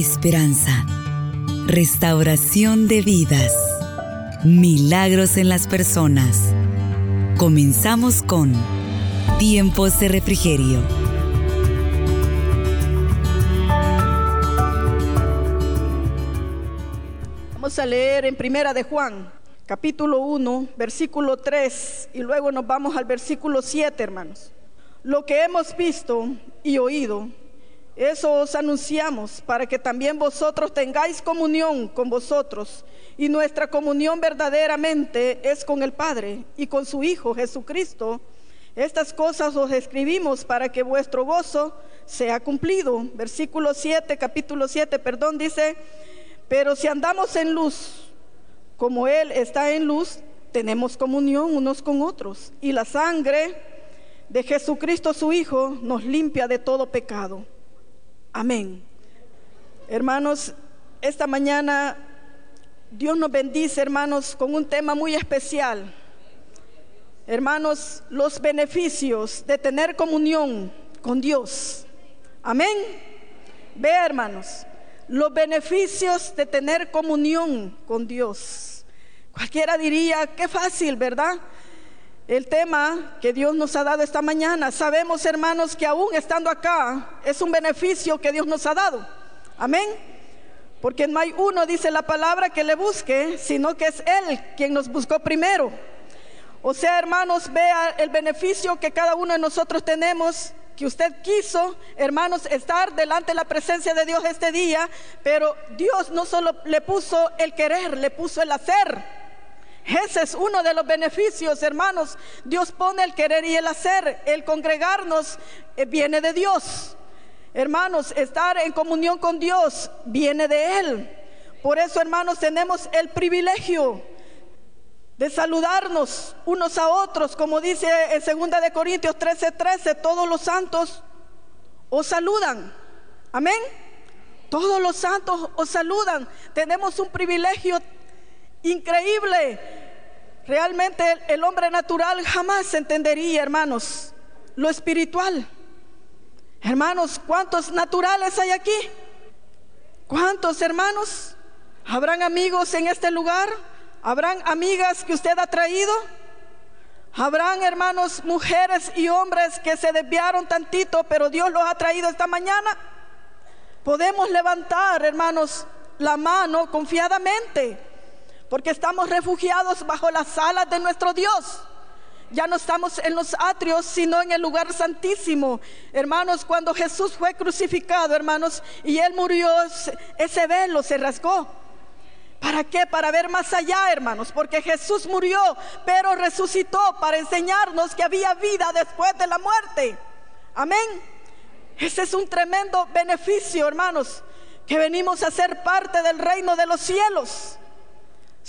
esperanza, restauración de vidas, milagros en las personas. Comenzamos con Tiempos de Refrigerio. Vamos a leer en Primera de Juan, capítulo 1, versículo 3, y luego nos vamos al versículo 7, hermanos. Lo que hemos visto y oído, eso os anunciamos para que también vosotros tengáis comunión con vosotros. Y nuestra comunión verdaderamente es con el Padre y con su Hijo Jesucristo. Estas cosas os escribimos para que vuestro gozo sea cumplido. Versículo 7, capítulo 7, perdón, dice, pero si andamos en luz, como Él está en luz, tenemos comunión unos con otros. Y la sangre de Jesucristo su Hijo nos limpia de todo pecado. Amén. Hermanos, esta mañana Dios nos bendice, hermanos, con un tema muy especial. Hermanos, los beneficios de tener comunión con Dios. Amén. Vea, hermanos, los beneficios de tener comunión con Dios. Cualquiera diría, qué fácil, ¿verdad? El tema que Dios nos ha dado esta mañana. Sabemos, hermanos, que aún estando acá es un beneficio que Dios nos ha dado. Amén. Porque no hay uno, dice la palabra, que le busque, sino que es Él quien nos buscó primero. O sea, hermanos, vea el beneficio que cada uno de nosotros tenemos, que usted quiso, hermanos, estar delante de la presencia de Dios este día, pero Dios no solo le puso el querer, le puso el hacer. Ese es uno de los beneficios, hermanos. Dios pone el querer y el hacer. El congregarnos eh, viene de Dios. Hermanos, estar en comunión con Dios viene de Él. Por eso, hermanos, tenemos el privilegio de saludarnos unos a otros, como dice en 2 de Corintios 13:13, 13, todos los santos os saludan. Amén. Todos los santos os saludan. Tenemos un privilegio increíble. Realmente el, hombre natural jamás entendería, hermanos, lo espiritual. Hermanos, ¿cuántos naturales hay aquí? ¿Cuántos hermanos? ¿Habrán amigos en este lugar? ¿Habrán amigas que usted ha traído? ¿Habrán hermanos, mujeres y hombres que se desviaron tantito, pero Dios los ha traído esta mañana? Podemos levantar, hermanos, la mano confiadamente porque estamos refugiados bajo las alas de nuestro Dios. Ya no estamos en los atrios, sino en el lugar santísimo. Hermanos, cuando Jesús fue crucificado, hermanos, y Él murió, ese velo se rasgó. ¿Para qué? Para ver más allá, hermanos, porque Jesús murió, pero resucitó para enseñarnos que había vida después de la muerte. Amén. Ese es un tremendo beneficio, hermanos, que venimos a ser parte del reino de los cielos.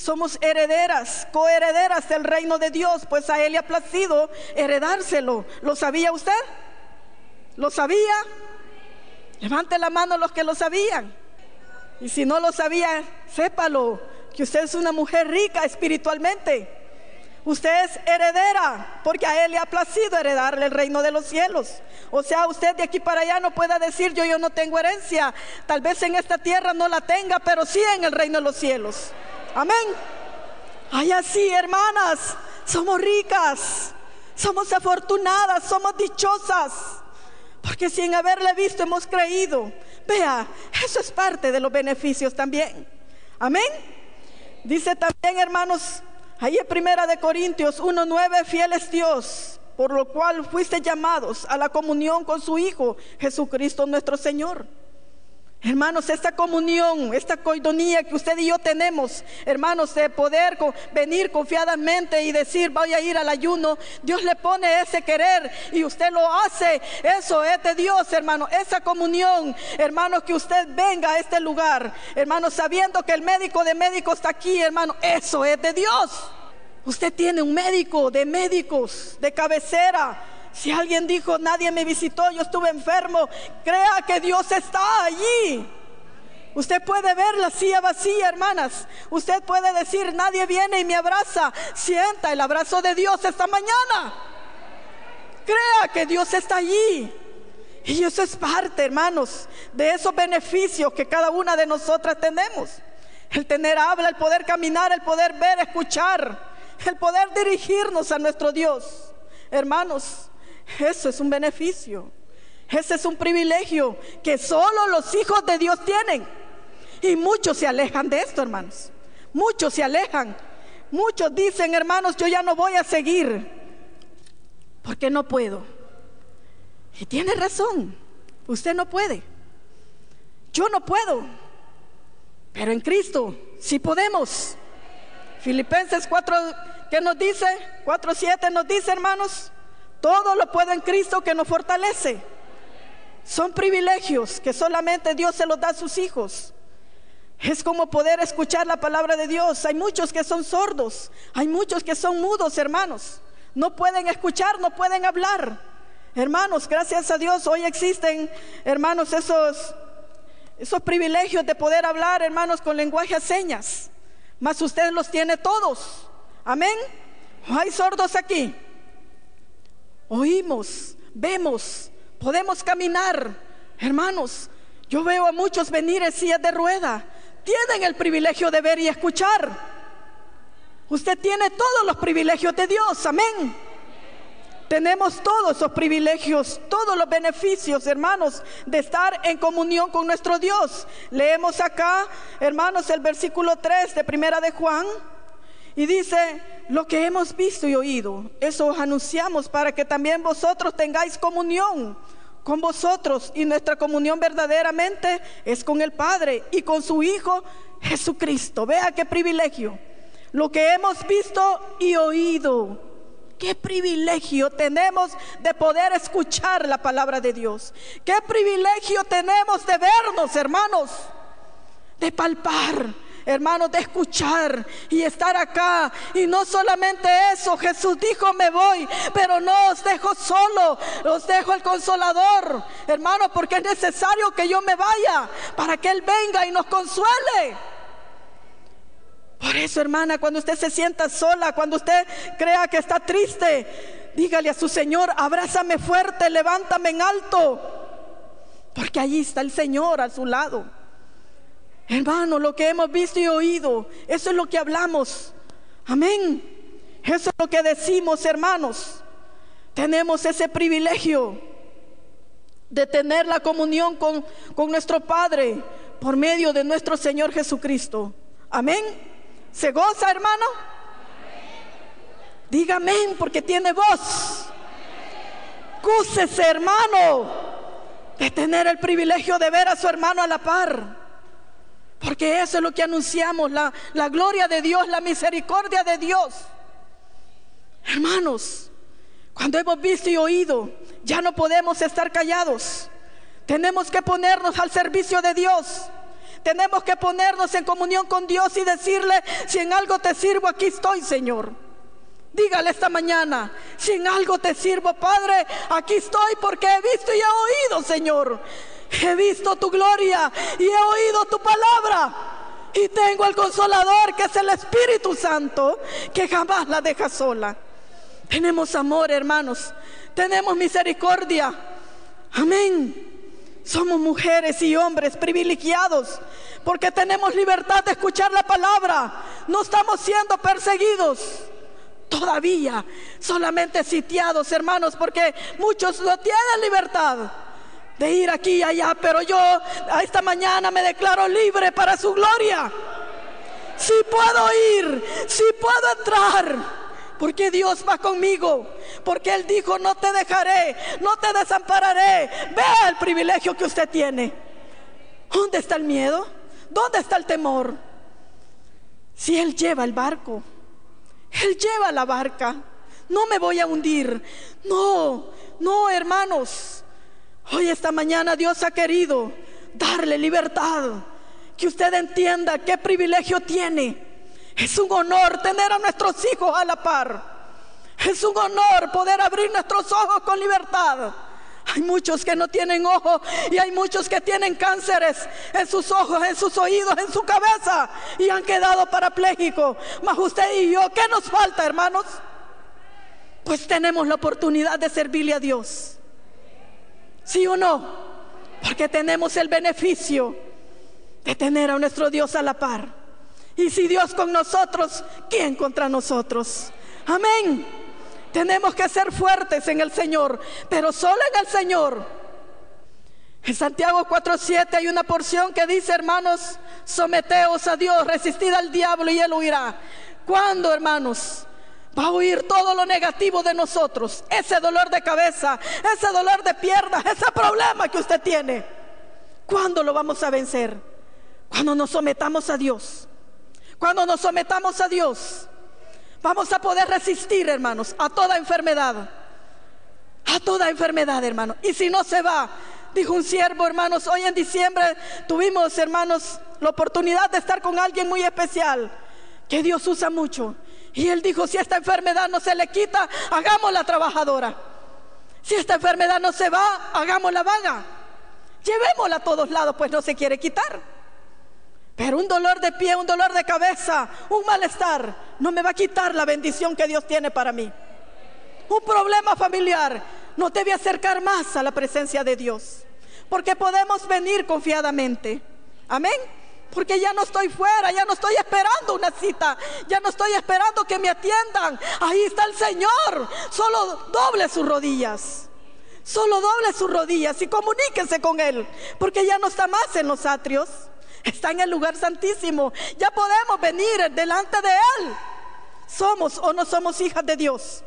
Somos herederas, coherederas del reino de Dios, pues a Él le ha placido heredárselo. ¿Lo sabía usted? ¿Lo sabía? Levante la mano los que lo sabían. Y si no lo sabía, sépalo, que usted es una mujer rica espiritualmente. Usted es heredera, porque a Él le ha placido heredarle el reino de los cielos. O sea, usted de aquí para allá no pueda decir yo, yo no tengo herencia. Tal vez en esta tierra no la tenga, pero sí en el reino de los cielos. Amén. Ay, así, hermanas, somos ricas, somos afortunadas, somos dichosas. Porque sin haberle visto hemos creído. Vea, eso es parte de los beneficios también. Amén. Dice también, hermanos, ahí en Primera de Corintios 1:9, fiel es Dios, por lo cual fuiste llamados a la comunión con su Hijo Jesucristo nuestro Señor. Hermanos, esta comunión, esta coidonía que usted y yo tenemos, hermanos, de poder venir confiadamente y decir, voy a ir al ayuno, Dios le pone ese querer y usted lo hace. Eso es de Dios, hermano. Esa comunión, hermanos, que usted venga a este lugar, hermanos, sabiendo que el médico de médicos está aquí, hermano, eso es de Dios. Usted tiene un médico de médicos, de cabecera si alguien dijo, nadie me visitó, yo estuve enfermo, crea que Dios está allí. Usted puede ver la silla vacía, hermanas. Usted puede decir, nadie viene y me abraza. Sienta el abrazo de Dios esta mañana. Crea que Dios está allí. Y eso es parte, hermanos, de esos beneficios que cada una de nosotras tenemos. El tener habla, el poder caminar, el poder ver, escuchar, el poder dirigirnos a nuestro Dios. Hermanos, eso es un beneficio. Ese es un privilegio que solo los hijos de Dios tienen. Y muchos se alejan de esto, hermanos. Muchos se alejan. Muchos dicen, hermanos, yo ya no voy a seguir. Porque no puedo. Y tiene razón. Usted no puede. Yo no puedo. Pero en Cristo sí podemos. Filipenses 4, ¿qué nos dice? 4.7 nos dice, hermanos, todo lo puedo en Cristo que nos fortalece. Son privilegios que solamente Dios se los da a sus hijos. Es como poder escuchar la palabra de Dios. Hay muchos que son sordos, hay muchos que son mudos, hermanos. No pueden escuchar, no pueden hablar. Hermanos, gracias a Dios hoy existen, hermanos, esos esos privilegios de poder hablar, hermanos, con lenguaje a señas. Mas usted los tiene todos. Amén. hay sordos aquí? Oímos, vemos, podemos caminar. Hermanos, yo veo a muchos venir en sillas de rueda. Tienen el privilegio de ver y escuchar. Usted tiene todos los privilegios de Dios. Amén. Tenemos todos esos privilegios, todos los beneficios, hermanos, de estar en comunión con nuestro Dios. Leemos acá, hermanos, el versículo 3 de Primera de Juan. Y dice, lo que hemos visto y oído, eso os anunciamos para que también vosotros tengáis comunión con vosotros. Y nuestra comunión verdaderamente es con el Padre y con su Hijo Jesucristo. Vea qué privilegio. Lo que hemos visto y oído Qué privilegio tenemos de poder escuchar la palabra de Dios. Qué privilegio tenemos de vernos, hermanos. De palpar, hermanos, de escuchar y estar acá. Y no solamente eso, Jesús dijo, me voy, pero no os dejo solo, os dejo el consolador, hermanos, porque es necesario que yo me vaya para que Él venga y nos consuele. Por eso, hermana, cuando usted se sienta sola, cuando usted crea que está triste, dígale a su Señor, abrázame fuerte, levántame en alto. Porque allí está el Señor a su lado. Hermano, lo que hemos visto y oído, eso es lo que hablamos. Amén. Eso es lo que decimos, hermanos. Tenemos ese privilegio de tener la comunión con, con nuestro Padre por medio de nuestro Señor Jesucristo. Amén. ¿Se goza, hermano? Dígame porque tiene voz. Cúsese, hermano, de tener el privilegio de ver a su hermano a la par. Porque eso es lo que anunciamos, la, la gloria de Dios, la misericordia de Dios. Hermanos, cuando hemos visto y oído, ya no podemos estar callados. Tenemos que ponernos al servicio de Dios. Tenemos que ponernos en comunión con Dios y decirle, si en algo te sirvo, aquí estoy, Señor. Dígale esta mañana, si en algo te sirvo, Padre, aquí estoy porque he visto y he oído, Señor. He visto tu gloria y he oído tu palabra. Y tengo el consolador que es el Espíritu Santo, que jamás la deja sola. Tenemos amor, hermanos. Tenemos misericordia. Amén. Somos mujeres y hombres privilegiados porque tenemos libertad de escuchar la palabra. No estamos siendo perseguidos todavía, solamente sitiados, hermanos, porque muchos no tienen libertad de ir aquí y allá, pero yo a esta mañana me declaro libre para su gloria. Si puedo ir, si puedo entrar porque Dios va conmigo. Porque Él dijo, no te dejaré, no te desampararé. Vea el privilegio que usted tiene. ¿Dónde está el miedo? ¿Dónde está el temor? Si Él lleva el barco, Él lleva la barca. No me voy a hundir. No, no, hermanos. Hoy esta mañana Dios ha querido darle libertad. Que usted entienda qué privilegio tiene es un honor tener a nuestros hijos a la par. Es un honor poder abrir nuestros ojos con libertad. Hay muchos que no tienen ojos y hay muchos que tienen cánceres en sus ojos, en sus oídos, en su cabeza y han quedado parapléjicos. Mas usted y yo, ¿qué nos falta, hermanos? Pues tenemos la oportunidad de servirle a Dios. ¿Sí o no? Porque tenemos el beneficio de tener a nuestro Dios a la par. Y si Dios con nosotros, ¿quién contra nosotros? Amén. Tenemos que ser fuertes en el Señor, pero solo en el Señor. En Santiago 4:7 hay una porción que dice, hermanos, someteos a Dios, resistid al diablo y él huirá. ¿Cuándo, hermanos? Va a huir todo lo negativo de nosotros, ese dolor de cabeza, ese dolor de piernas, ese problema que usted tiene. ¿Cuándo lo vamos a vencer? Cuando nos sometamos a Dios. Cuando nos sometamos a Dios, vamos a poder resistir, hermanos, a toda enfermedad. A toda enfermedad, hermanos. Y si no se va, dijo un siervo, hermanos, hoy en diciembre tuvimos, hermanos, la oportunidad de estar con alguien muy especial, que Dios usa mucho. Y él dijo, si esta enfermedad no se le quita, hagámosla trabajadora. Si esta enfermedad no se va, hagámosla vaga. Llevémosla a todos lados, pues no se quiere quitar. Pero un dolor de pie, un dolor de cabeza, un malestar, no me va a quitar la bendición que Dios tiene para mí. Un problema familiar nos debe acercar más a la presencia de Dios. Porque podemos venir confiadamente. Amén. Porque ya no estoy fuera, ya no estoy esperando una cita, ya no estoy esperando que me atiendan. Ahí está el Señor. Solo doble sus rodillas. Solo doble sus rodillas y comuníquese con Él. Porque ya no está más en los atrios. Está en el lugar santísimo. Ya podemos venir delante de Él. Somos o no somos hijas de Dios.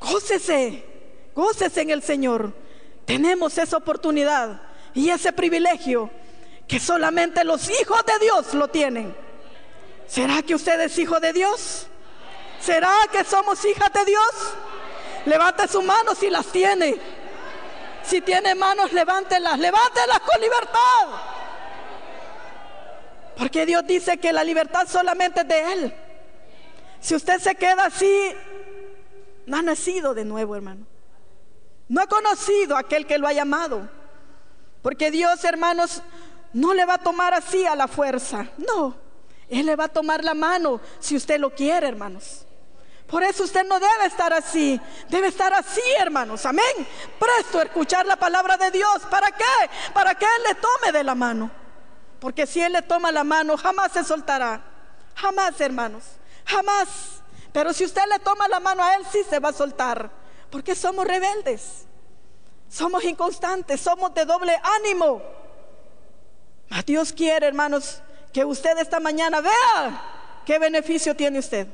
Gócese, gócese en el Señor. Tenemos esa oportunidad y ese privilegio que solamente los hijos de Dios lo tienen. ¿Será que usted es hijo de Dios? ¿Será que somos hijas de Dios? Levante sus manos si las tiene. Si tiene manos, levántelas, levántelas con libertad. Porque Dios dice que la libertad solamente es de Él. Si usted se queda así, no ha nacido de nuevo, hermano. No ha conocido a aquel que lo ha llamado. Porque Dios, hermanos, no le va a tomar así a la fuerza. No, Él le va a tomar la mano si usted lo quiere, hermanos. Por eso usted no debe estar así, debe estar así, hermanos. Amén. Presto a escuchar la palabra de Dios. ¿Para qué? Para que Él le tome de la mano. Porque si Él le toma la mano, jamás se soltará. Jamás, hermanos. Jamás. Pero si usted le toma la mano a Él, sí se va a soltar. Porque somos rebeldes. Somos inconstantes. Somos de doble ánimo. Dios quiere, hermanos, que usted esta mañana vea qué beneficio tiene usted.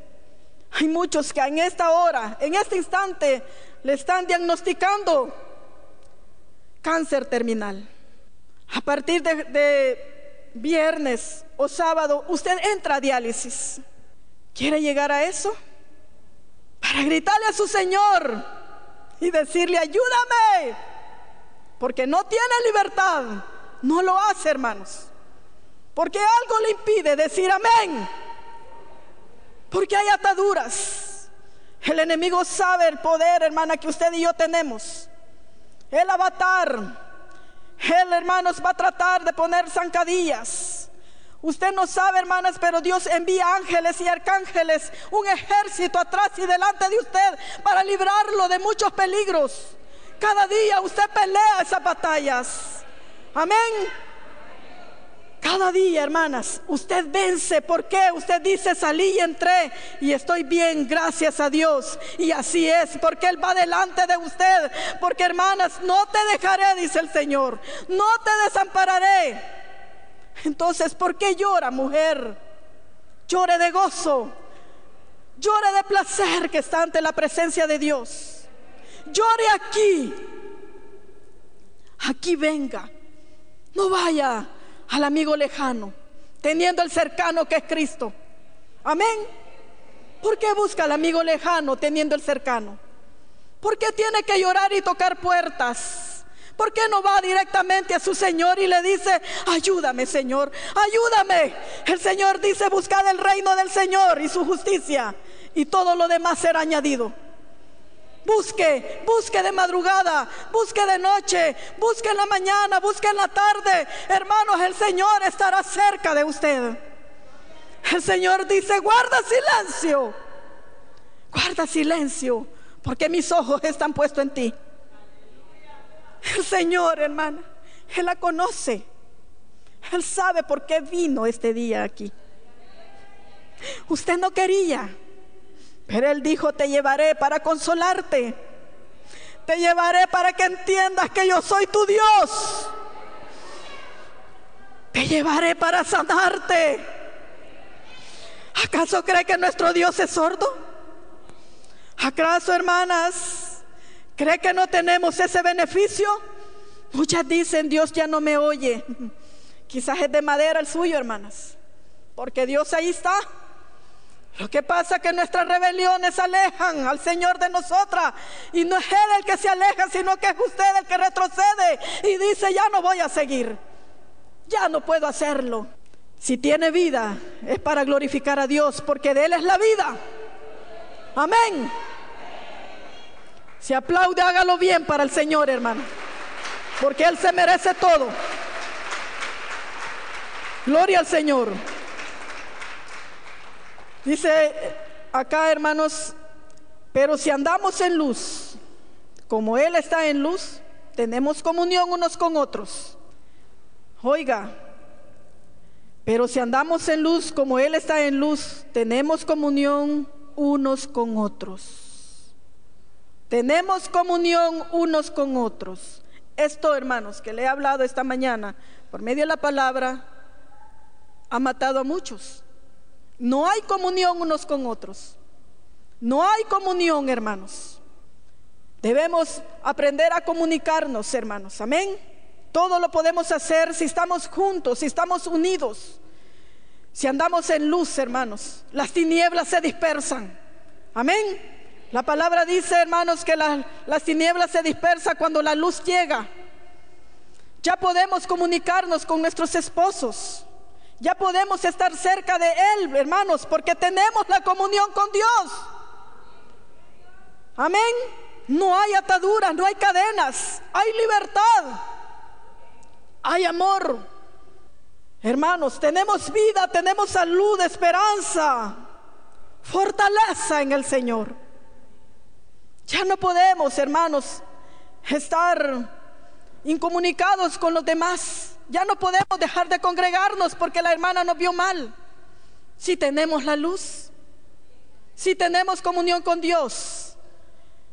Hay muchos que en esta hora, en este instante, le están diagnosticando cáncer terminal. A partir de, de viernes o sábado, usted entra a diálisis. ¿Quiere llegar a eso? Para gritarle a su Señor y decirle, ayúdame, porque no tiene libertad no lo hace, hermanos. Porque algo le impide decir amén. Porque hay ataduras. El enemigo sabe el poder, hermana, que usted y yo tenemos. El avatar. Él, hermanos, va a tratar de poner zancadillas. Usted no sabe, hermanas, pero Dios envía ángeles y arcángeles, un ejército atrás y delante de usted para librarlo de muchos peligros. Cada día usted pelea esas batallas. Amén. Cada día, hermanas, usted vence. ¿Por qué? Usted dice, salí y entré y estoy bien, gracias a Dios. Y así es, porque Él va delante de usted. Porque, hermanas, no te dejaré, dice el Señor. No te desampararé. Entonces, ¿por qué llora, mujer? Llore de gozo. Llore de placer que está ante la presencia de Dios. Llore aquí. Aquí venga. No vaya al amigo lejano, teniendo el cercano que es Cristo. Amén. ¿Por qué busca al amigo lejano teniendo el cercano? ¿Por qué tiene que llorar y tocar puertas? ¿Por qué no va directamente a su Señor y le dice, ayúdame Señor, ayúdame? El Señor dice, buscad el reino del Señor y su justicia y todo lo demás será añadido. Busque, busque de madrugada, busque de noche, busque en la mañana, busque en la tarde. Hermanos, el Señor estará cerca de usted. El Señor dice, guarda silencio. Guarda silencio, porque mis ojos están puestos en ti. El Señor, hermana, Él la conoce. Él sabe por qué vino este día aquí. Usted no quería, pero Él dijo, te llevaré para consolarte. Te llevaré para que entiendas que yo soy tu Dios. Te llevaré para sanarte. ¿Acaso cree que nuestro Dios es sordo? ¿Acaso, hermanas, cree que no tenemos ese beneficio? Muchas dicen, Dios ya no me oye. Quizás es de madera el suyo, hermanas. Porque Dios ahí está. Lo que pasa es que nuestras rebeliones alejan al Señor de nosotras. Y no es Él el que se aleja, sino que es usted el que retrocede y dice, ya no voy a seguir. Ya no puedo hacerlo. Si tiene vida, es para glorificar a Dios, porque de Él es la vida. Amén. Si aplaude, hágalo bien para el Señor, hermano. Porque Él se merece todo. Gloria al Señor. Dice acá, hermanos, pero si andamos en luz, como Él está en luz, tenemos comunión unos con otros. Oiga, pero si andamos en luz, como Él está en luz, tenemos comunión unos con otros. Tenemos comunión unos con otros. Esto, hermanos, que le he hablado esta mañana por medio de la palabra, ha matado a muchos. No hay comunión unos con otros. No hay comunión, hermanos. Debemos aprender a comunicarnos, hermanos. Amén. Todo lo podemos hacer si estamos juntos, si estamos unidos. Si andamos en luz, hermanos, las tinieblas se dispersan. Amén. La palabra dice, hermanos, que las tinieblas se dispersan cuando la luz llega. Ya podemos comunicarnos con nuestros esposos. Ya podemos estar cerca de Él, hermanos, porque tenemos la comunión con Dios. Amén. No hay ataduras, no hay cadenas, hay libertad, hay amor. Hermanos, tenemos vida, tenemos salud, esperanza, fortaleza en el Señor. Ya no podemos, hermanos, estar incomunicados con los demás. Ya no podemos dejar de congregarnos porque la hermana nos vio mal. Si tenemos la luz, si tenemos comunión con Dios,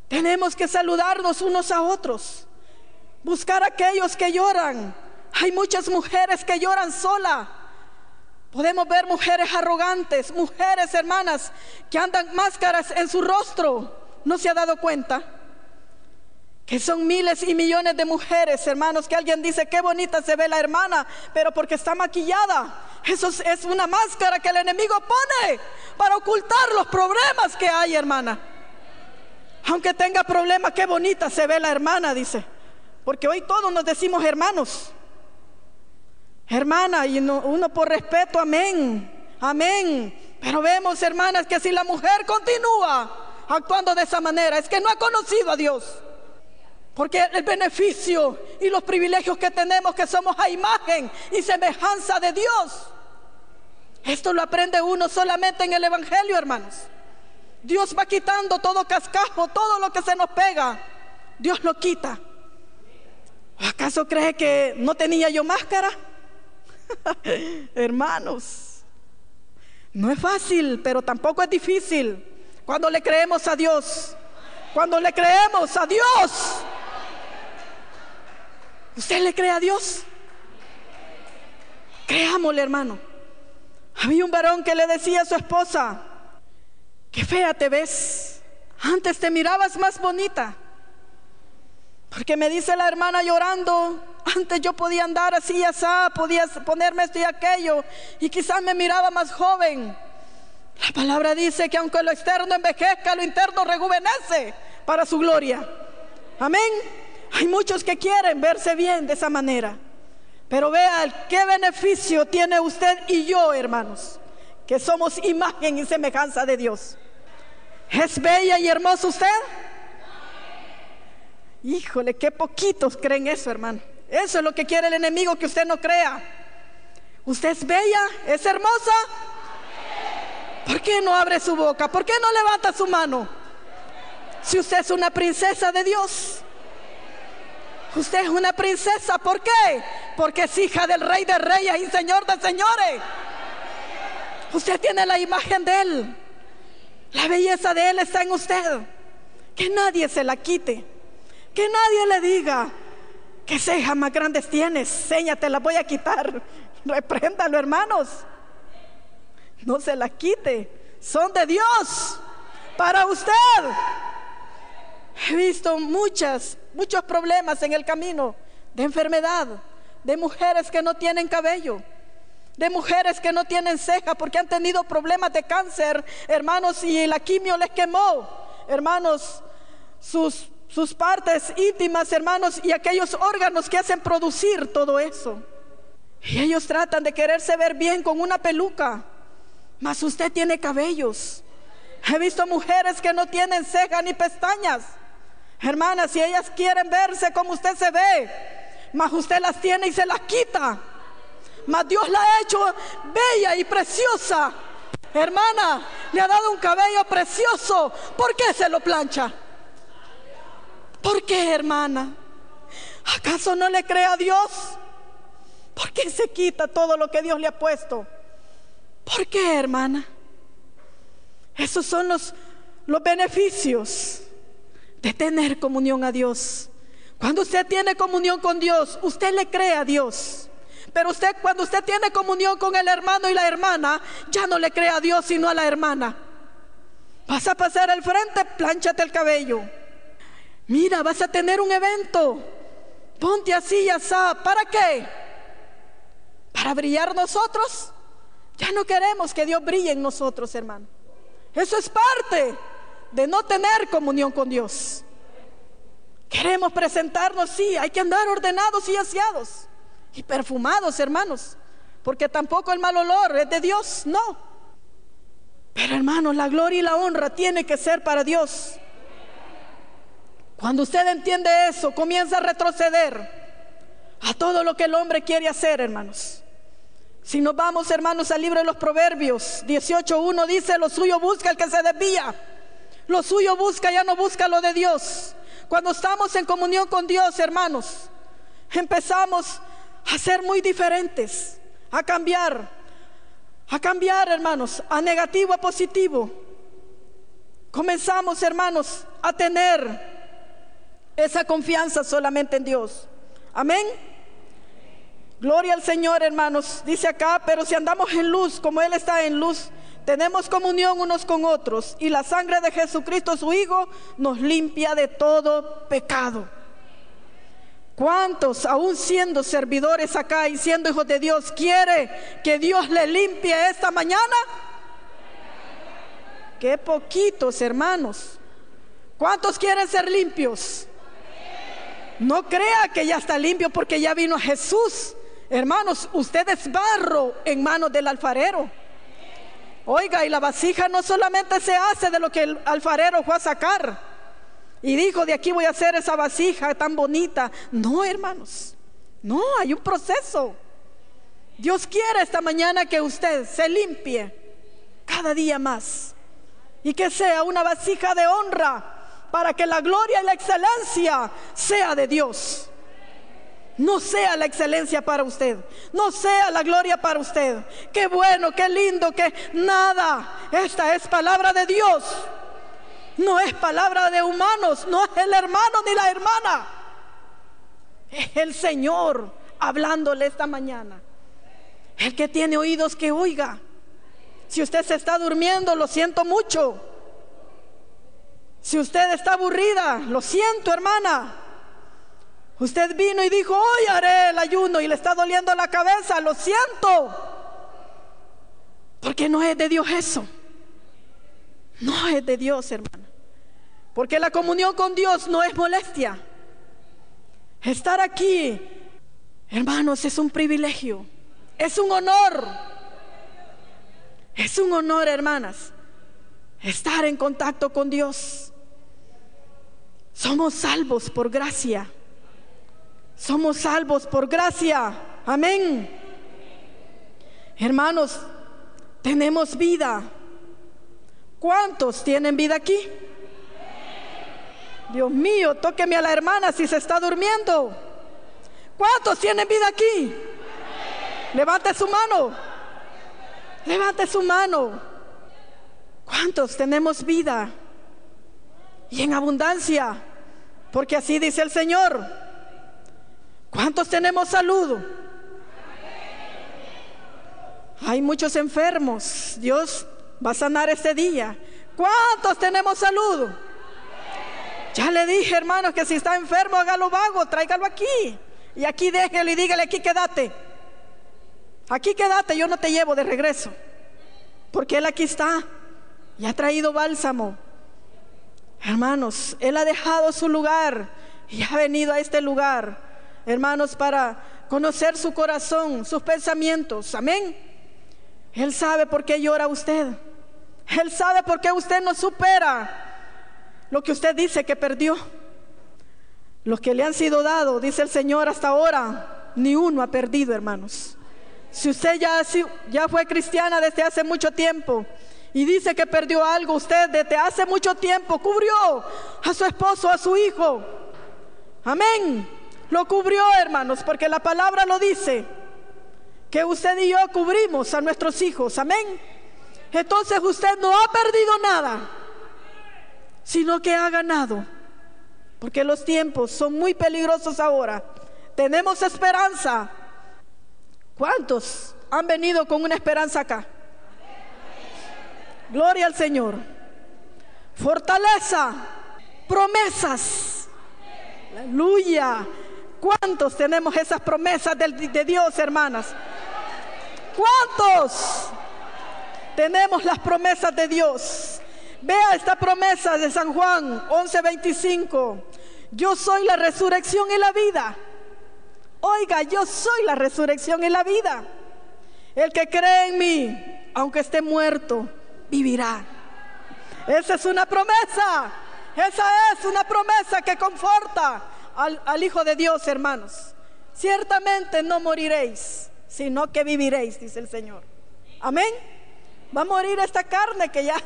tenemos que saludarnos unos a otros, buscar a aquellos que lloran. Hay muchas mujeres que lloran sola. Podemos ver mujeres arrogantes, mujeres hermanas que andan máscaras en su rostro. ¿No se ha dado cuenta? Que son miles y millones de mujeres, hermanos, que alguien dice, qué bonita se ve la hermana, pero porque está maquillada. Eso es una máscara que el enemigo pone para ocultar los problemas que hay, hermana. Aunque tenga problemas, qué bonita se ve la hermana, dice. Porque hoy todos nos decimos hermanos. Hermana, y uno por respeto, amén, amén. Pero vemos, hermanas, que si la mujer continúa actuando de esa manera, es que no ha conocido a Dios. Porque el beneficio y los privilegios que tenemos, que somos a imagen y semejanza de Dios, esto lo aprende uno solamente en el Evangelio, hermanos. Dios va quitando todo cascajo, todo lo que se nos pega. Dios lo quita. acaso cree que no tenía yo máscara? hermanos, no es fácil, pero tampoco es difícil. Cuando le creemos a Dios, cuando le creemos a Dios, ¿Usted le cree a Dios? Creámosle, hermano. Había un varón que le decía a su esposa, qué fea te ves. Antes te mirabas más bonita. Porque me dice la hermana llorando, antes yo podía andar así y así, podía ponerme esto y aquello, y quizás me miraba más joven. La palabra dice que aunque lo externo envejezca, lo interno rejuvenece para su gloria. Amén. Hay muchos que quieren verse bien de esa manera. Pero vean qué beneficio tiene usted y yo, hermanos, que somos imagen y semejanza de Dios. ¿Es bella y hermosa usted? Híjole, qué poquitos creen eso, hermano. Eso es lo que quiere el enemigo, que usted no crea. ¿Usted es bella? ¿Es hermosa? ¿Por qué no abre su boca? ¿Por qué no levanta su mano? Si usted es una princesa de Dios. Usted es una princesa. ¿Por qué? Porque es hija del rey de reyes y señor de señores. Usted tiene la imagen de Él. La belleza de Él está en usted. Que nadie se la quite. Que nadie le diga, ¿qué cejas más grandes tienes? Seña, te la voy a quitar. Repréndalo, hermanos. No se la quite. Son de Dios. Para usted. He visto muchas, muchos problemas en el camino de enfermedad, de mujeres que no tienen cabello, de mujeres que no tienen ceja porque han tenido problemas de cáncer, hermanos, y la quimio les quemó, hermanos, sus, sus partes íntimas, hermanos, y aquellos órganos que hacen producir todo eso. Y ellos tratan de quererse ver bien con una peluca, mas usted tiene cabellos. He visto mujeres que no tienen ceja ni pestañas. Hermanas, si ellas quieren verse como usted se ve, mas usted las tiene y se las quita. Mas Dios la ha hecho bella y preciosa. Hermana, le ha dado un cabello precioso. ¿Por qué se lo plancha? ¿Por qué, hermana? ¿Acaso no le cree a Dios? ¿Por qué se quita todo lo que Dios le ha puesto? ¿Por qué, hermana? Esos son los, los beneficios de tener comunión a Dios. Cuando usted tiene comunión con Dios, usted le cree a Dios. Pero usted, cuando usted tiene comunión con el hermano y la hermana, ya no le cree a Dios, sino a la hermana. Vas a pasar al frente, plánchate el cabello. Mira, vas a tener un evento. Ponte así y así. ¿Para qué? ¿Para brillar nosotros? Ya no queremos que Dios brille en nosotros, hermano. Eso es parte de no tener comunión con Dios. Queremos presentarnos, sí, hay que andar ordenados y aseados y perfumados, hermanos, porque tampoco el mal olor es de Dios, no. Pero hermanos, la gloria y la honra tiene que ser para Dios. Cuando usted entiende eso, comienza a retroceder a todo lo que el hombre quiere hacer, hermanos. Si nos vamos, hermanos, al libro de los Proverbios 18.1 dice, lo suyo busca el que se desvía. Lo suyo busca, ya no busca lo de Dios. Cuando estamos en comunión con Dios, hermanos, empezamos a ser muy diferentes, a cambiar, a cambiar, hermanos, a negativo a positivo. Comenzamos, hermanos, a tener esa confianza solamente en Dios. Amén. Gloria al Señor, hermanos. Dice acá, pero si andamos en luz, como Él está en luz, tenemos comunión unos con otros y la sangre de Jesucristo, su Hijo, nos limpia de todo pecado. ¿Cuántos, aún siendo servidores acá y siendo hijos de Dios, quiere que Dios le limpie esta mañana? Qué poquitos, hermanos. ¿Cuántos quieren ser limpios? No crea que ya está limpio porque ya vino Jesús. Hermanos, usted es barro en manos del alfarero. Oiga, y la vasija no solamente se hace de lo que el alfarero fue a sacar y dijo, de aquí voy a hacer esa vasija tan bonita. No, hermanos, no, hay un proceso. Dios quiere esta mañana que usted se limpie cada día más y que sea una vasija de honra para que la gloria y la excelencia sea de Dios no sea la excelencia para usted, no sea la gloria para usted. Qué bueno, qué lindo, que nada, esta es palabra de Dios, no es palabra de humanos, no es el hermano ni la hermana, es el Señor hablándole esta mañana. El que tiene oídos que oiga. Si usted se está durmiendo, lo siento mucho. Si usted está aburrida, lo siento, hermana. Usted vino y dijo, hoy haré el ayuno y le está doliendo la cabeza, lo siento. Porque no es de Dios eso. No es de Dios, hermano. Porque la comunión con Dios no es molestia. Estar aquí, hermanos, es un privilegio. Es un honor. Es un honor, hermanas. Estar en contacto con Dios. Somos salvos por gracia. Somos salvos por gracia. Amén. Hermanos, tenemos vida. ¿Cuántos tienen vida aquí? Dios mío, tóqueme a la hermana si se está durmiendo. ¿Cuántos tienen vida aquí? Levante su mano. Levante su mano. ¿Cuántos tenemos vida? Y en abundancia. Porque así dice el Señor. ¿Cuántos tenemos salud? Hay muchos enfermos. Dios va a sanar este día. ¿Cuántos tenemos salud? Ya le dije, hermanos, que si está enfermo, hágalo vago, tráigalo aquí. Y aquí déjelo y dígale, aquí quédate. Aquí quédate, yo no te llevo de regreso. Porque Él aquí está y ha traído bálsamo. Hermanos, Él ha dejado su lugar y ha venido a este lugar, hermanos, para conocer su corazón, sus pensamientos. Amén. Él sabe por qué llora usted. Él sabe por qué usted no supera lo que usted dice que perdió. Los que le han sido dados, dice el Señor hasta ahora, ni uno ha perdido, hermanos. Si usted ya, fue cristiana desde hace mucho tiempo y dice que perdió algo, usted desde hace mucho tiempo cubrió a su esposo, a su hijo. Amén. Lo cubrió, hermanos, porque la palabra lo dice que usted y yo cubrimos a nuestros hijos. Amén. Entonces usted no ha perdido nada, sino que ha ganado. Porque los tiempos son muy peligrosos ahora. Tenemos esperanza. ¿Cuántos han venido con una esperanza acá? Gloria al Señor. Fortaleza, promesas. Aleluya. ¿Cuántos tenemos esas promesas de, Dios, hermanas? ¿Cuántos tenemos las promesas de Dios? Vea esta promesa de San Juan 11:25. Yo soy la resurrección y la vida. Oiga, yo soy la resurrección y la vida. El que cree en mí, aunque esté muerto, vivirá. Esa es una promesa. Esa es una promesa que conforta al, Hijo de Dios, hermanos. Ciertamente no moriréis sino que viviréis, dice el Señor. Amén. Va a morir esta carne que ya,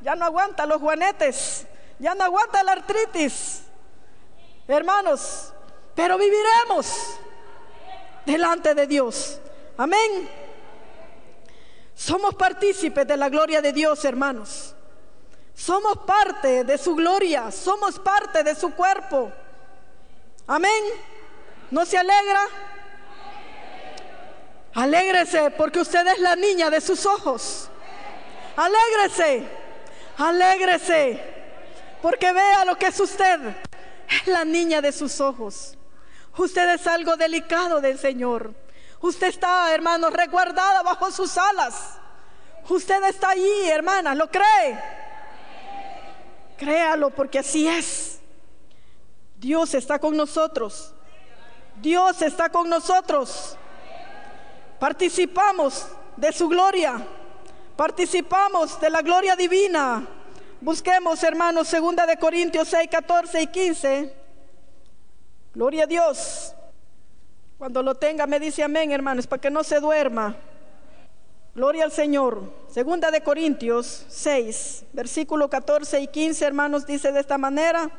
ya no aguanta los juanetes, ya no aguanta la artritis. Hermanos, pero viviremos delante de Dios. Amén. Somos partícipes de la gloria de Dios, hermanos. Somos parte de su gloria, somos parte de su cuerpo. Amén. ¿No se alegra? Alégrese porque usted es la niña de sus ojos. Alégrese, alégrese, porque vea lo que es usted. Es la niña de sus ojos. Usted es algo delicado del Señor. Usted está, hermano, resguardada bajo sus alas. Usted está allí, hermana, ¿lo cree? Créalo porque así es. Dios está con nosotros. Dios está con nosotros. Participamos de su gloria. Participamos de la gloria divina. Busquemos, hermanos, segunda de Corintios 6, 14 y 15. Gloria a Dios. Cuando lo tenga me dice amén, hermanos, para que no se duerma. Gloria al Señor. Segunda de Corintios 6, versículo 14 y 15, hermanos, dice de esta manera.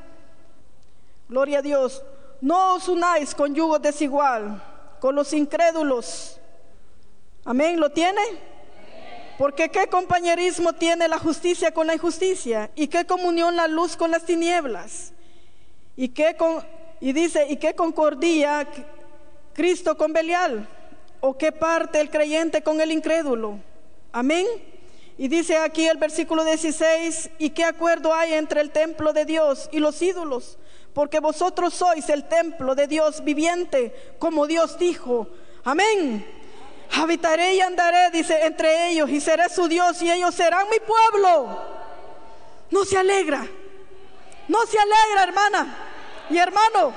Gloria a Dios. No os unáis con yugo desigual, con los incrédulos Amén, ¿lo tiene? Porque qué compañerismo tiene la justicia con la injusticia y qué comunión la luz con las tinieblas. Y qué y dice, ¿y qué concordía Cristo con Belial? ¿O qué parte el creyente con el incrédulo? Amén. Y dice aquí el versículo 16, ¿y qué acuerdo hay entre el templo de Dios y los ídolos? Porque vosotros sois el templo de Dios viviente, como Dios dijo. Amén. Habitaré y andaré, dice, entre ellos y seré su Dios y ellos serán mi pueblo. No se alegra. No se alegra, hermana y hermano.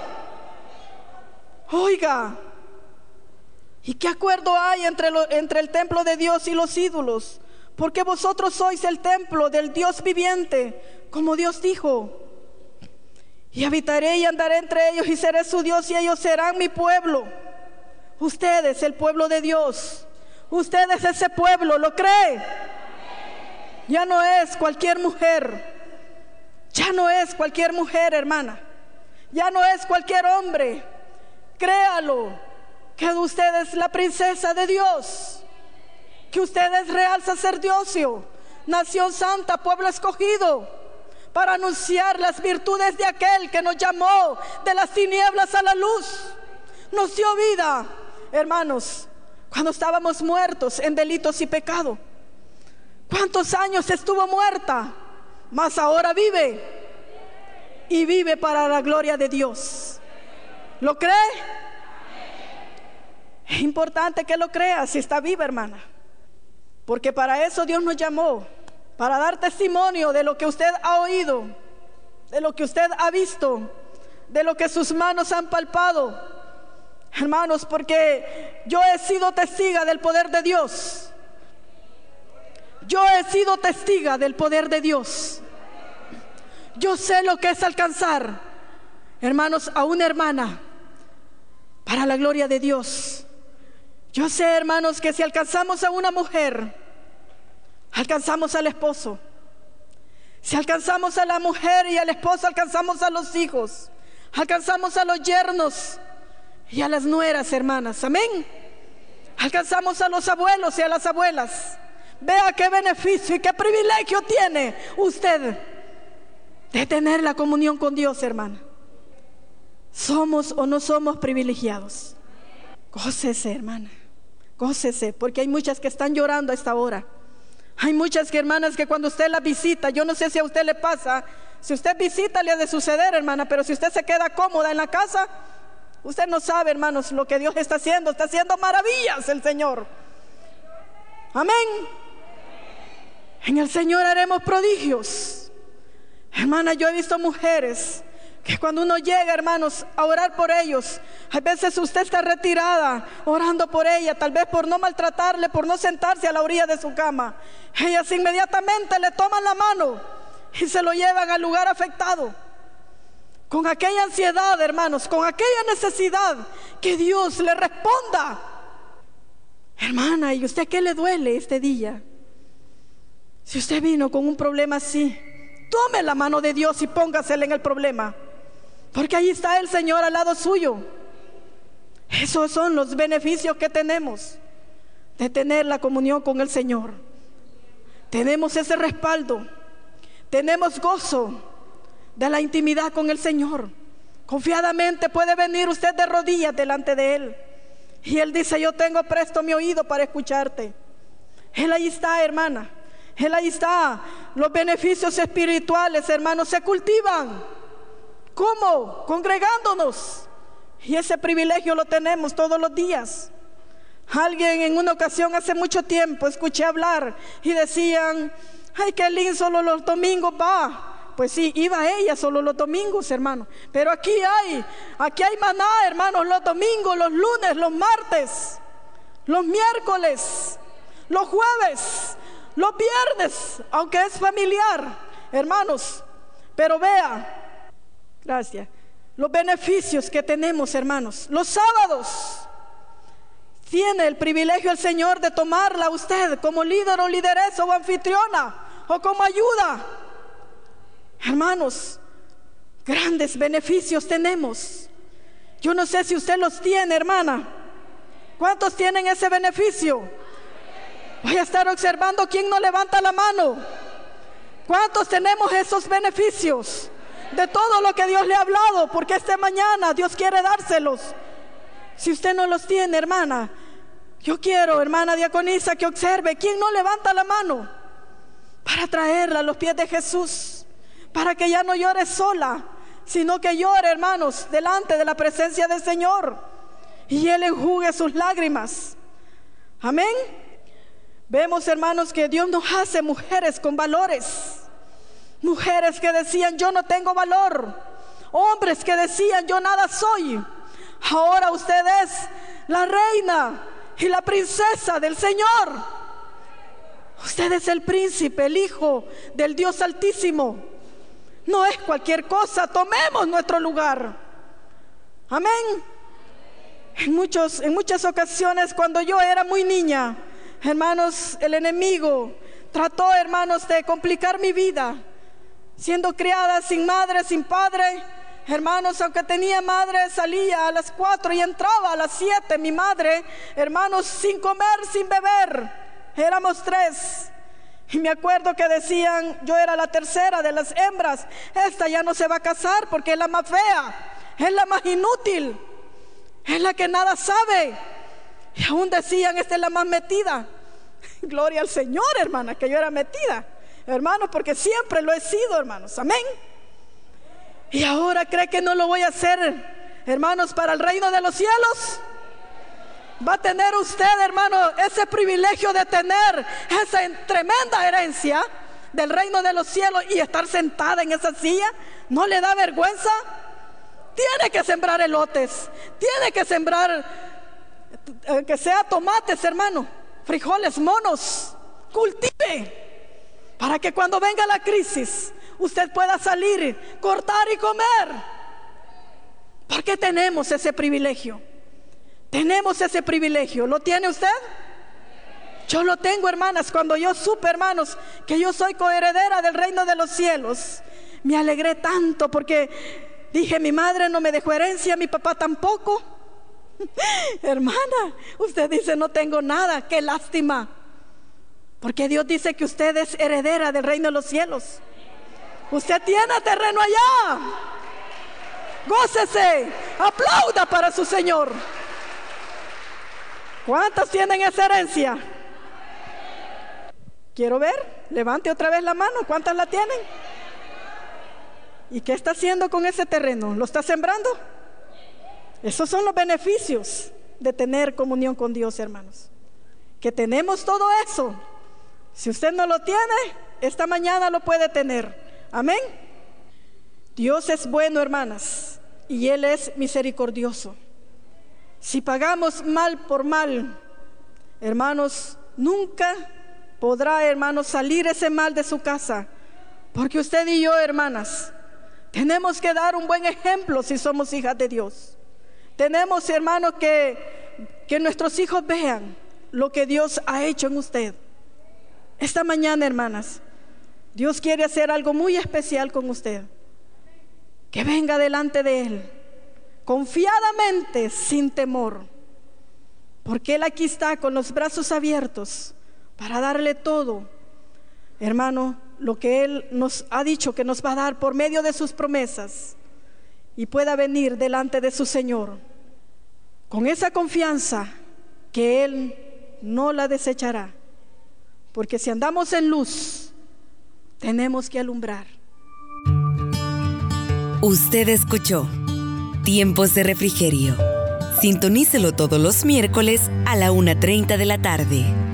Oiga, ¿y qué acuerdo hay entre, entre el templo de Dios y los ídolos? Porque vosotros sois el templo del Dios viviente, como Dios dijo. Y habitaré y andaré entre ellos y seré su Dios y ellos serán mi pueblo. Usted es el pueblo de Dios. Usted es ese pueblo, ¿lo cree? Ya no es cualquier mujer. Ya no es cualquier mujer, hermana. Ya no es cualquier hombre. Créalo, que usted es la princesa de Dios. Que usted es real sacerdocio, nación santa, pueblo escogido, para anunciar las virtudes de aquel que nos llamó de las tinieblas a la luz. Nos dio vida, hermanos, cuando estábamos muertos en delitos y pecado. ¿Cuántos años estuvo muerta? Mas ahora vive. Y vive para la gloria de Dios. ¿Lo cree? Es importante que lo crea si está viva, hermana. Porque para eso Dios nos llamó. Para dar testimonio de lo que usted ha oído, de lo que usted ha visto, de lo que sus manos han palpado. Hermanos, porque yo he sido testiga del poder de Dios. Yo he sido testiga del poder de Dios. Yo sé lo que es alcanzar, hermanos, a una hermana para la gloria de Dios. Yo sé, hermanos, que si alcanzamos a una mujer, alcanzamos al esposo. Si alcanzamos a la mujer y al esposo, alcanzamos a los hijos. Alcanzamos a los yernos y a las nueras, hermanas. Amén. Alcanzamos a los abuelos y a las abuelas. Vea qué beneficio y qué privilegio tiene usted de tener la comunión con Dios, hermana. ¿Somos o no somos privilegiados? Gócese, hermana. Gócese, porque hay muchas que están llorando a esta hora. Hay muchas hermanas que cuando usted la visita, yo no sé si a usted le pasa, si usted visita le ha de suceder, hermana, pero si usted se queda cómoda en la casa, usted no sabe, hermanos, lo que Dios está haciendo. Está haciendo maravillas el Señor. Amén. En el Señor haremos prodigios. Hermana, yo he visto mujeres que cuando uno llega, hermanos, a orar por ellos, a veces usted está retirada orando por ella, tal vez por no maltratarle, por no sentarse a la orilla de su cama. Ellas inmediatamente le toman la mano y se lo llevan al lugar afectado. Con aquella ansiedad, hermanos, con aquella necesidad que Dios le responda. Hermana, ¿y usted qué le duele este día? Si usted vino con un problema así, tome la mano de Dios y póngasela en el problema. Porque ahí está el Señor al lado suyo. Esos son los beneficios que tenemos de tener la comunión con el Señor. Tenemos ese respaldo. Tenemos gozo de la intimidad con el Señor. Confiadamente puede venir usted de rodillas delante de Él. Y Él dice, yo tengo presto mi oído para escucharte. Él ahí está, hermana. Él ahí está. Los beneficios espirituales, hermanos, se cultivan. ¿Cómo? Congregándonos. Y ese privilegio lo tenemos todos los días. Alguien en una ocasión hace mucho tiempo escuché hablar y decían, ay, qué lindo, solo los domingos va. Pues sí, iba ella solo los domingos, hermano. Pero aquí hay, aquí hay maná, hermanos, los domingos, los lunes, los martes, los miércoles, los jueves, los viernes, aunque es familiar, hermanos. Pero vea, gracias, los beneficios que tenemos, hermanos. Los sábados tiene el privilegio el Señor de tomarla usted como líder o lideresa o anfitriona o como ayuda. Hermanos, grandes beneficios tenemos. Yo no sé si usted los tiene, hermana. ¿Cuántos tienen ese beneficio? Voy a estar observando quién no levanta la mano. ¿Cuántos tenemos esos beneficios de todo lo que Dios le ha hablado? Porque esta mañana Dios quiere dárselos. Si usted no los tiene, hermana, yo quiero, hermana diaconisa, que observe quién no levanta la mano para traerla a los pies de Jesús, para que ya no llore sola, sino que llore, hermanos, delante de la presencia del Señor y Él enjugue sus lágrimas. Amén. Vemos, hermanos, que Dios nos hace mujeres con valores. Mujeres que decían, yo no tengo valor. Hombres que decían, yo nada soy. Ahora usted es la reina y la princesa del Señor. Usted es el príncipe, el hijo del Dios Altísimo. No es cualquier cosa, tomemos nuestro lugar. Amén. En, muchos, en muchas ocasiones cuando yo era muy niña, Hermanos, el enemigo trató, hermanos, de complicar mi vida. Siendo criada sin madre, sin padre. Hermanos, aunque tenía madre, salía a las cuatro y entraba a las siete. Mi madre, hermanos, sin comer, sin beber. Éramos tres. Y me acuerdo que decían, yo era la tercera de las hembras. Esta ya no se va a casar porque es la más fea, es la más inútil, es la que nada sabe. Y aún decían, esta es la más metida. Gloria al Señor, hermana, que yo era metida. Hermanos, porque siempre lo he sido, hermanos. Amén. Y ahora cree que no lo voy a hacer, hermanos, para el reino de los cielos. Va a tener usted, hermano, ese privilegio de tener esa tremenda herencia del reino de los cielos y estar sentada en esa silla. ¿No le da vergüenza? Tiene que sembrar elotes, tiene que sembrar, eh, que sea tomates, hermano, frijoles, monos, cultive, para que cuando venga la crisis, usted pueda salir, cortar y comer. Porque tenemos ese privilegio. Tenemos ese privilegio. ¿Lo tiene usted? Yo lo tengo, hermanas. Cuando yo supe, hermanos, que yo soy coheredera del reino de los cielos, me alegré tanto porque dije, mi madre no me dejó herencia, mi papá tampoco. Hermana, usted dice, no tengo nada, qué lástima. Porque Dios dice que usted es heredera del reino de los cielos. Usted tiene terreno allá. Gócese, aplauda para su Señor. ¿Cuántos tienen esa herencia? Quiero ver, levante otra vez la mano. ¿Cuántas la tienen? ¿Y qué está haciendo con ese terreno? ¿Lo está sembrando? Esos son los beneficios de tener comunión con Dios, hermanos. Que tenemos todo eso. Si usted no lo tiene, esta mañana lo puede tener. Amén. Dios es bueno, hermanas, y Él es misericordioso. Si pagamos mal por mal, hermanos, nunca podrá, hermanos, salir ese mal de su casa. Porque usted y yo, hermanas, tenemos que dar un buen ejemplo si somos hijas de Dios. Tenemos, hermanos, que, que nuestros hijos vean lo que Dios ha hecho en usted. Esta mañana, hermanas, Dios quiere hacer algo muy especial con usted. Que venga delante de Él, confiadamente, sin temor. Porque Él aquí está con los brazos abiertos para darle todo. Hermano, lo que Él nos ha dicho que nos va a dar por medio de sus promesas y pueda venir delante de su Señor con esa confianza que Él no la desechará. Porque si andamos en luz, tenemos que alumbrar. Usted escuchó Tiempos de Refrigerio. Sintonícelo todos los miércoles a la 1.30 de la tarde.